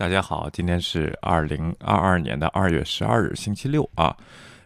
大家好，今天是二零二二年的二月十二日，星期六啊。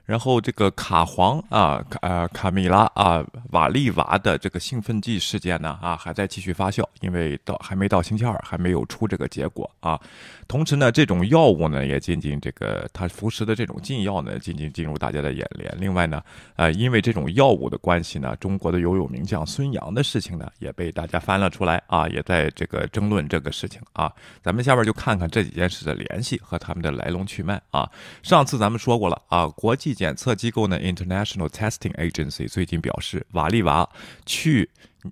然后这个卡皇啊，呃，卡米拉啊，瓦利娃的这个兴奋剂事件呢，啊，还在继续发酵，因为到还没到星期二，还没有出这个结果啊。同时呢，这种药物呢，也渐渐这个它服食的这种禁药呢，渐渐进入大家的眼帘。另外呢，呃，因为这种药物的关系呢，中国的游泳名将孙杨的事情呢，也被大家翻了出来啊，也在这个争论这个事情啊。咱们下边就看看这几件事的联系和他们的来龙去脉啊。上次咱们说过了啊，国际。检测机构呢，International Testing Agency 最近表示，瓦利娃去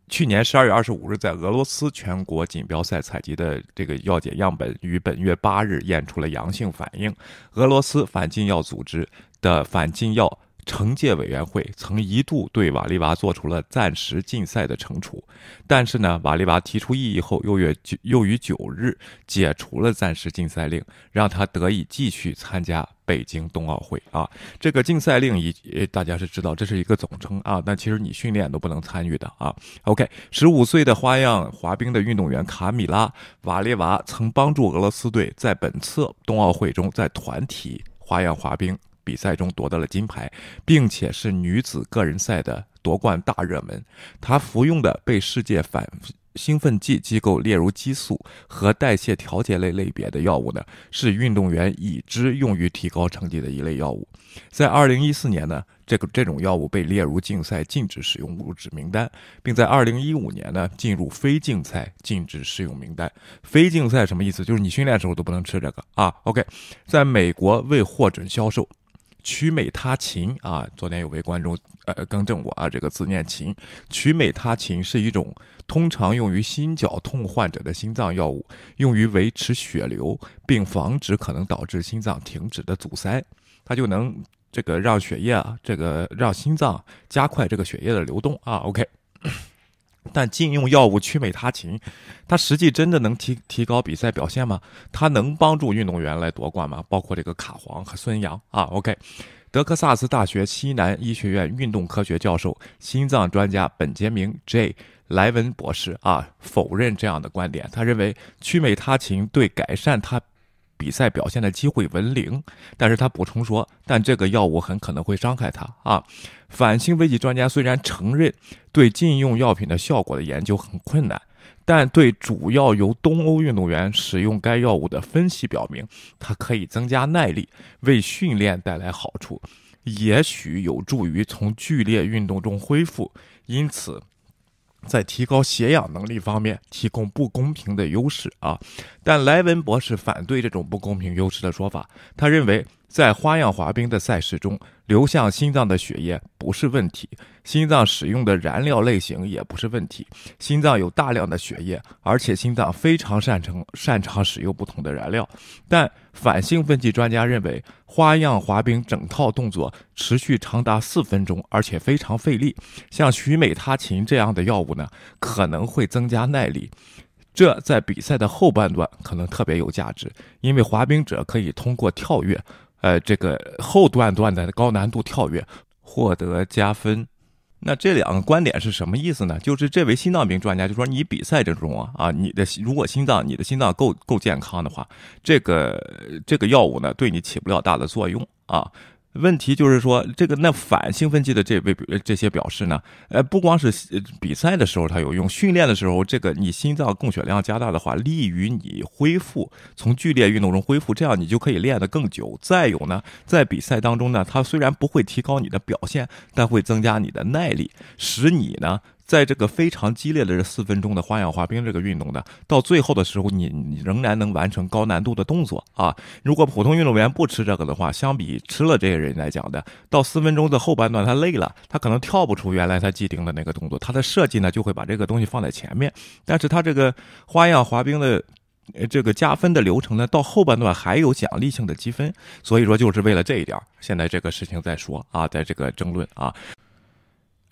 去年十二月二十五日在俄罗斯全国锦标赛采集的这个药检样本，于本月八日验出了阳性反应。俄罗斯反禁药组织的反禁药。惩戒委员会曾一度对瓦利娃做出了暂时禁赛的惩处，但是呢，瓦利娃提出异议后，又月又于九日解除了暂时禁赛令，让他得以继续参加北京冬奥会啊。这个禁赛令以大家是知道，这是一个总称啊。那其实你训练都不能参与的啊。OK，十五岁的花样滑冰的运动员卡米拉瓦列娃曾帮助俄罗斯队在本次冬奥会中在团体花样滑冰。比赛中夺得了金牌，并且是女子个人赛的夺冠大热门。她服用的被世界反兴奋剂机构列入激素和代谢调节类类别的药物呢，是运动员已知用于提高成绩的一类药物。在二零一四年呢，这个这种药物被列入竞赛禁止使用物质名单，并在二零一五年呢进入非竞赛禁止使用名单。非竞赛什么意思？就是你训练时候都不能吃这个啊。OK，在美国未获准销售。曲美他嗪啊，昨天有位观众呃更正我啊，这个字念嗪。曲美他嗪是一种通常用于心绞痛患者的心脏药物，用于维持血流并防止可能导致心脏停止的阻塞，它就能这个让血液啊，这个让心脏加快这个血液的流动啊。OK。但禁用药物曲美他嗪，它实际真的能提提高比赛表现吗？它能帮助运动员来夺冠吗？包括这个卡皇和孙杨啊。OK，德克萨斯大学西南医学院运动科学教授、心脏专家本杰明 ·J· 莱文博士啊，否认这样的观点。他认为曲美他嗪对改善他。比赛表现的机会为零，但是他补充说，但这个药物很可能会伤害他啊。反兴奋剂专家虽然承认对禁用药品的效果的研究很困难，但对主要由东欧运动员使用该药物的分析表明，它可以增加耐力，为训练带来好处，也许有助于从剧烈运动中恢复。因此。在提高血氧能力方面提供不公平的优势啊，但莱文博士反对这种不公平优势的说法。他认为，在花样滑冰的赛事中，流向心脏的血液不是问题，心脏使用的燃料类型也不是问题。心脏有大量的血液，而且心脏非常擅长擅长使用不同的燃料。但反兴奋剂专家认为，花样滑冰整套动作持续长达四分钟，而且非常费力。像曲美他嗪这样的药物呢，可能会增加耐力，这在比赛的后半段可能特别有价值，因为滑冰者可以通过跳跃。呃，这个后段段的高难度跳跃获得加分。那这两个观点是什么意思呢？就是这位心脏病专家就说，你比赛之中啊啊，你的如果心脏你的心脏够够健康的话，这个这个药物呢，对你起不了大的作用啊。问题就是说，这个那反兴奋剂的这位这些表示呢，呃，不光是比赛的时候它有用，训练的时候，这个你心脏供血量加大的话，利于你恢复，从剧烈运动中恢复，这样你就可以练得更久。再有呢，在比赛当中呢，它虽然不会提高你的表现，但会增加你的耐力，使你呢。在这个非常激烈的这四分钟的花样滑冰这个运动呢，到最后的时候，你你仍然能完成高难度的动作啊！如果普通运动员不吃这个的话，相比吃了这些人来讲的，到四分钟的后半段他累了，他可能跳不出原来他既定的那个动作。他的设计呢，就会把这个东西放在前面，但是他这个花样滑冰的呃这个加分的流程呢，到后半段还有奖励性的积分。所以说，就是为了这一点，现在这个事情在说啊，在这个争论啊。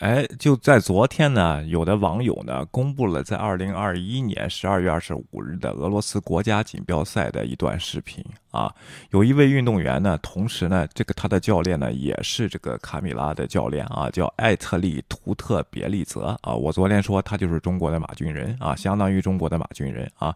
哎，就在昨天呢，有的网友呢公布了在二零二一年十二月二十五日的俄罗斯国家锦标赛的一段视频啊。有一位运动员呢，同时呢，这个他的教练呢也是这个卡米拉的教练啊，叫艾特利图特别利泽啊。我昨天说他就是中国的马俊仁啊，相当于中国的马俊仁啊。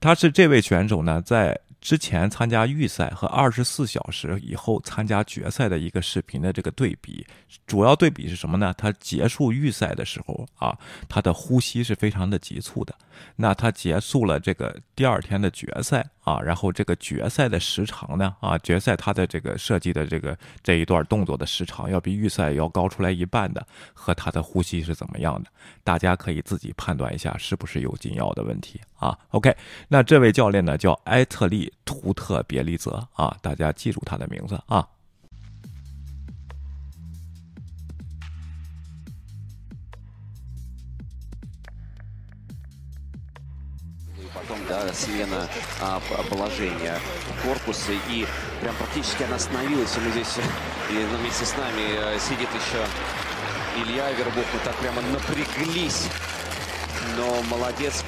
他是这位选手呢，在之前参加预赛和二十四小时以后参加决赛的一个视频的这个对比，主要对比是什么呢？他结束预赛的时候啊，他的呼吸是非常的急促的。那他结束了这个第二天的决赛啊，然后这个决赛的时长呢啊，决赛他的这个设计的这个这一段动作的时长要比预赛要高出来一半的，和他的呼吸是怎么样的？大家可以自己判断一下是不是有紧要的问题啊。OK，那这位教练呢叫埃特利。图特别利泽啊，大家记住他的名字啊。Смена а, положения корпуса. И прям практически она остановилась. И мы здесь, и вместе с нами сидит еще Илья Вербов. Мы так прямо напряглись. Но молодец.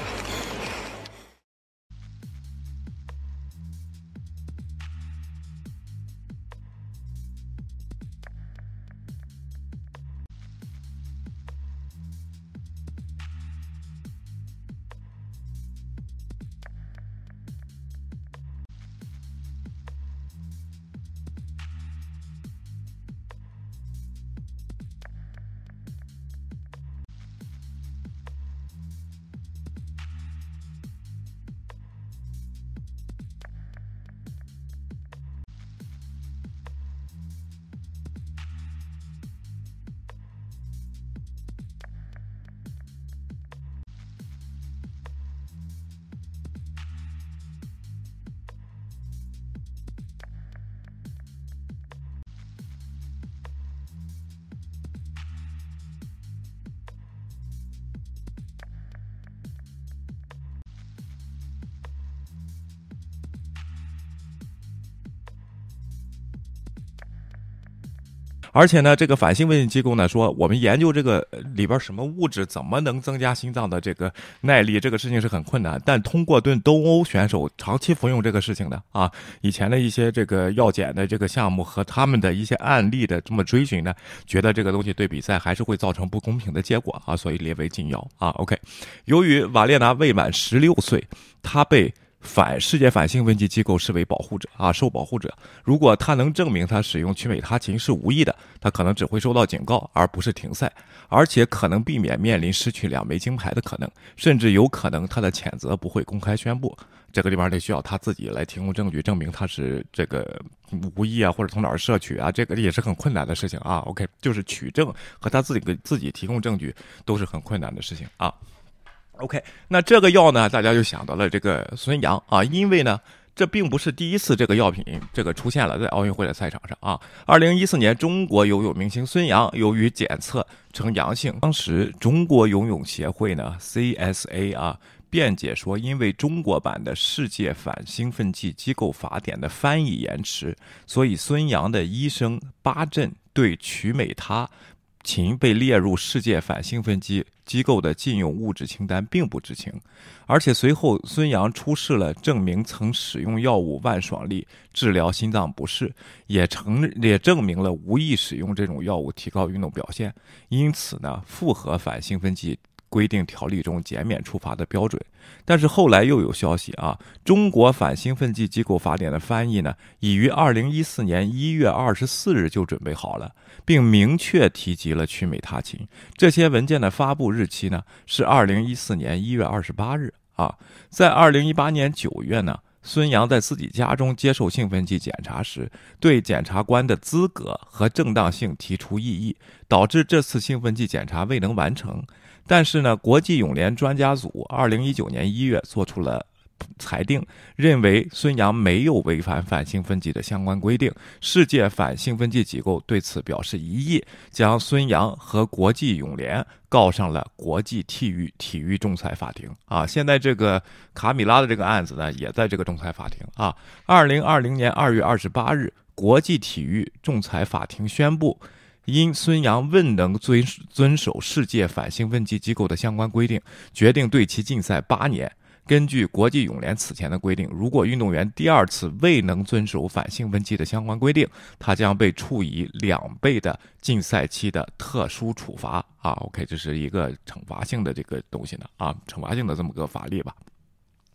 而且呢，这个反兴奋剂机构呢说，我们研究这个里边什么物质怎么能增加心脏的这个耐力，这个事情是很困难。但通过对东欧选手长期服用这个事情的啊，以前的一些这个药检的这个项目和他们的一些案例的这么追寻呢，觉得这个东西对比赛还是会造成不公平的结果啊，所以列为禁药啊。OK，由于瓦列娜未满十六岁，他被。反世界反兴奋剂机构视为保护者啊，受保护者。如果他能证明他使用曲美他嗪是无意的，他可能只会受到警告，而不是停赛，而且可能避免面临失去两枚金牌的可能，甚至有可能他的谴责不会公开宣布。这个地方得需要他自己来提供证据，证明他是这个无意啊，或者从哪儿摄取啊，这个也是很困难的事情啊。OK，就是取证和他自己给自己提供证据都是很困难的事情啊。OK，那这个药呢，大家就想到了这个孙杨啊，因为呢，这并不是第一次这个药品这个出现了在奥运会的赛场上啊。二零一四年，中国游泳明星孙杨由于检测呈阳性，当时中国游泳协会呢 CSA 啊辩解说，因为中国版的世界反兴奋剂机构法典的翻译延迟，所以孙杨的医生巴震对曲美他。秦被列入世界反兴奋剂机构的禁用物质清单，并不知情，而且随后孙杨出示了证明曾使用药物万爽利治疗心脏不适，也承也证明了无意使用这种药物提高运动表现，因此呢，符合反兴奋剂。规定条例中减免处罚的标准，但是后来又有消息啊，中国反兴奋剂机构法典的翻译呢，已于二零一四年一月二十四日就准备好了，并明确提及了曲美他嗪。这些文件的发布日期呢是二零一四年一月二十八日啊。在二零一八年九月呢，孙杨在自己家中接受兴奋剂检查时，对检察官的资格和正当性提出异议，导致这次兴奋剂检查未能完成。但是呢，国际泳联专家组二零一九年一月做出了裁定，认为孙杨没有违反反兴奋剂的相关规定。世界反兴奋剂机构对此表示异议，将孙杨和国际泳联告上了国际体育体育仲裁法庭。啊，现在这个卡米拉的这个案子呢，也在这个仲裁法庭。啊，二零二零年二月二十八日，国际体育仲裁法庭宣布。因孙杨未能遵遵守世界反兴奋剂机构的相关规定，决定对其禁赛八年。根据国际泳联此前的规定，如果运动员第二次未能遵守反兴奋剂的相关规定，他将被处以两倍的禁赛期的特殊处罚。啊，OK，这是一个惩罚性的这个东西呢，啊，惩罚性的这么个法律吧。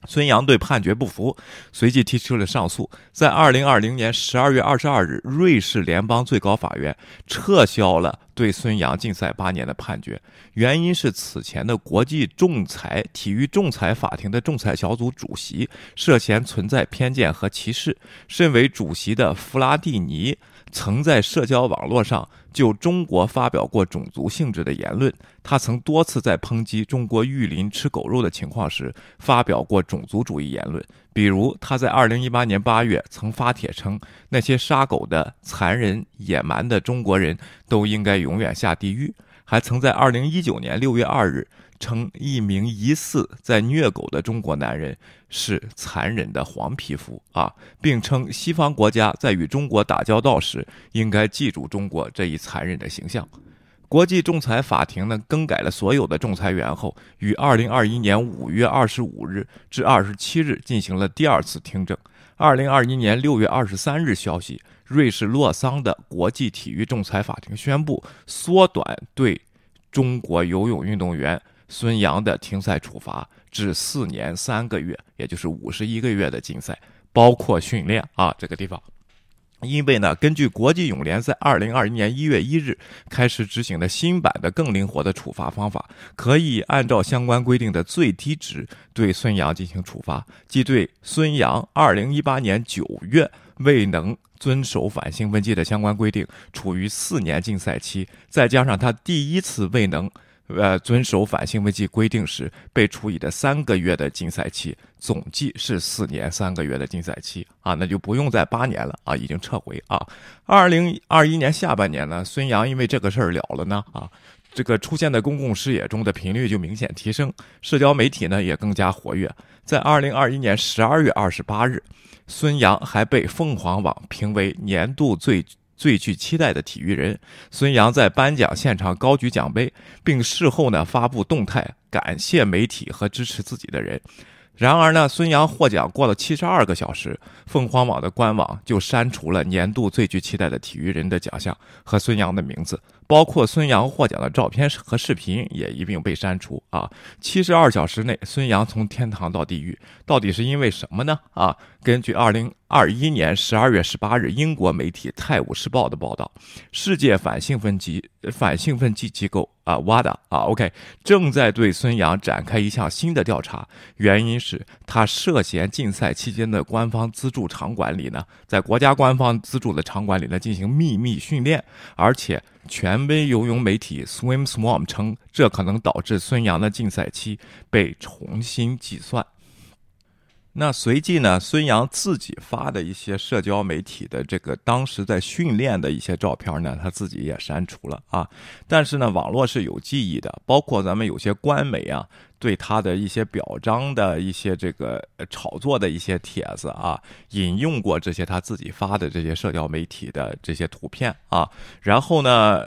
孙杨对判决不服，随即提出了上诉。在二零二零年十二月二十二日，瑞士联邦最高法院撤销了对孙杨禁赛八年的判决，原因是此前的国际仲裁体育仲裁法庭的仲裁小组主席涉嫌存在偏见和歧视。身为主席的弗拉蒂尼。曾在社交网络上就中国发表过种族性质的言论。他曾多次在抨击中国玉林吃狗肉的情况时发表过种族主义言论，比如他在2018年8月曾发帖称，那些杀狗的残忍野蛮的中国人都应该永远下地狱。还曾在2019年6月2日。称一名疑似在虐狗的中国男人是残忍的黄皮肤啊，并称西方国家在与中国打交道时应该记住中国这一残忍的形象。国际仲裁法庭呢更改了所有的仲裁员后，于二零二一年五月二十五日至二十七日进行了第二次听证。二零二一年六月二十三日消息，瑞士洛桑的国际体育仲裁法庭宣布缩短对中国游泳运动员。孙杨的停赛处罚至四年三个月，也就是五十一个月的禁赛，包括训练啊这个地方。因为呢，根据国际泳联在二零二一年一月一日开始执行的新版的更灵活的处罚方法，可以按照相关规定的最低值对孙杨进行处罚，即对孙杨二零一八年九月未能遵守反兴奋剂的相关规定，处于四年禁赛期，再加上他第一次未能。呃，遵守反兴奋剂规定时被处以的三个月的禁赛期，总计是四年三个月的禁赛期啊，那就不用再八年了啊，已经撤回啊。二零二一年下半年呢，孙杨因为这个事儿了了呢啊，这个出现在公共视野中的频率就明显提升，社交媒体呢也更加活跃。在二零二一年十二月二十八日，孙杨还被凤凰网评为年度最。最具期待的体育人孙杨在颁奖现场高举奖杯，并事后呢发布动态感谢媒体和支持自己的人。然而呢，孙杨获奖过了七十二个小时，凤凰网的官网就删除了年度最具期待的体育人的奖项和孙杨的名字。包括孙杨获奖的照片和视频也一并被删除啊！七十二小时内，孙杨从天堂到地狱，到底是因为什么呢？啊，根据二零二一年十二月十八日英国媒体《泰晤士报》的报道，世界反兴奋剂反兴奋剂机构啊 WADA 啊 OK 正在对孙杨展开一项新的调查，原因是他涉嫌禁赛期间的官方资助场馆里呢，在国家官方资助的场馆里呢进行秘密训练，而且。权威游泳媒体 Swim Swarm 称，这可能导致孙杨的禁赛期被重新计算。那随即呢，孙杨自己发的一些社交媒体的这个当时在训练的一些照片呢，他自己也删除了啊。但是呢，网络是有记忆的，包括咱们有些官媒啊。对他的一些表彰的一些这个炒作的一些帖子啊，引用过这些他自己发的这些社交媒体的这些图片啊，然后呢，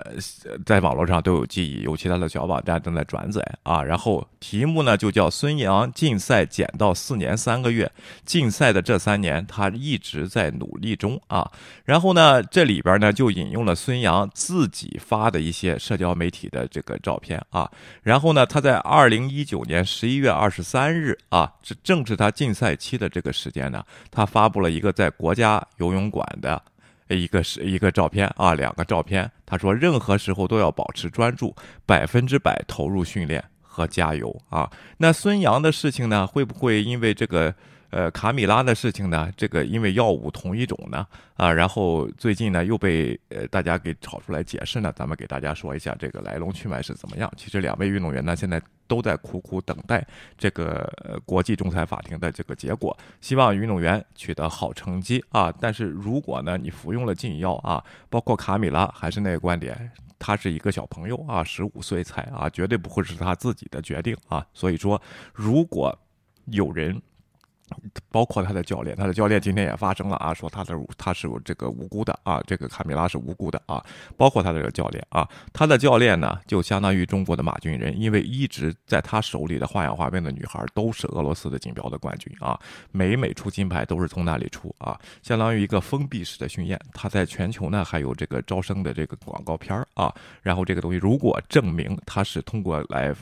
在网络上都有记忆，有其他的小网站正在转载啊，然后题目呢就叫孙杨禁赛减到四年三个月，禁赛的这三年他一直在努力中啊，然后呢这里边呢就引用了孙杨自己发的一些社交媒体的这个照片啊，然后呢他在二零一九。年十一月二十三日啊，这正是他禁赛期的这个时间呢。他发布了一个在国家游泳馆的一个是一个照片啊，两个照片。他说，任何时候都要保持专注，百分之百投入训练和加油啊。那孙杨的事情呢，会不会因为这个？呃，卡米拉的事情呢，这个因为药物同一种呢，啊，然后最近呢又被呃大家给炒出来解释呢，咱们给大家说一下这个来龙去脉是怎么样。其实两位运动员呢现在都在苦苦等待这个国际仲裁法庭的这个结果，希望运动员取得好成绩啊。但是如果呢你服用了禁药啊，包括卡米拉还是那个观点，他是一个小朋友啊，十五岁才啊，绝对不会是他自己的决定啊。所以说，如果有人。包括他的教练，他的教练今天也发声了啊，说他的他是这个无辜的啊，这个卡米拉是无辜的啊，包括他的这个教练啊，他的教练呢就相当于中国的马俊仁，因为一直在他手里的花样滑冰的女孩都是俄罗斯的锦标的冠军啊，每每出金牌都是从那里出啊，相当于一个封闭式的训练，他在全球呢还有这个招生的这个广告片啊，然后这个东西如果证明他是通过来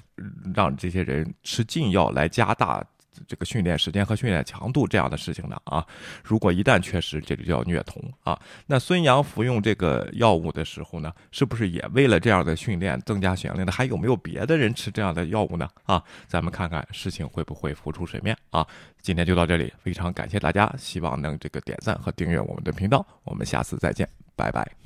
让这些人吃禁药来加大。这个训练时间和训练强度这样的事情的啊。如果一旦缺失，这就叫虐童啊。那孙杨服用这个药物的时候呢，是不是也为了这样的训练增加血量呢？还有没有别的人吃这样的药物呢？啊，咱们看看事情会不会浮出水面啊？今天就到这里，非常感谢大家，希望能这个点赞和订阅我们的频道，我们下次再见，拜拜。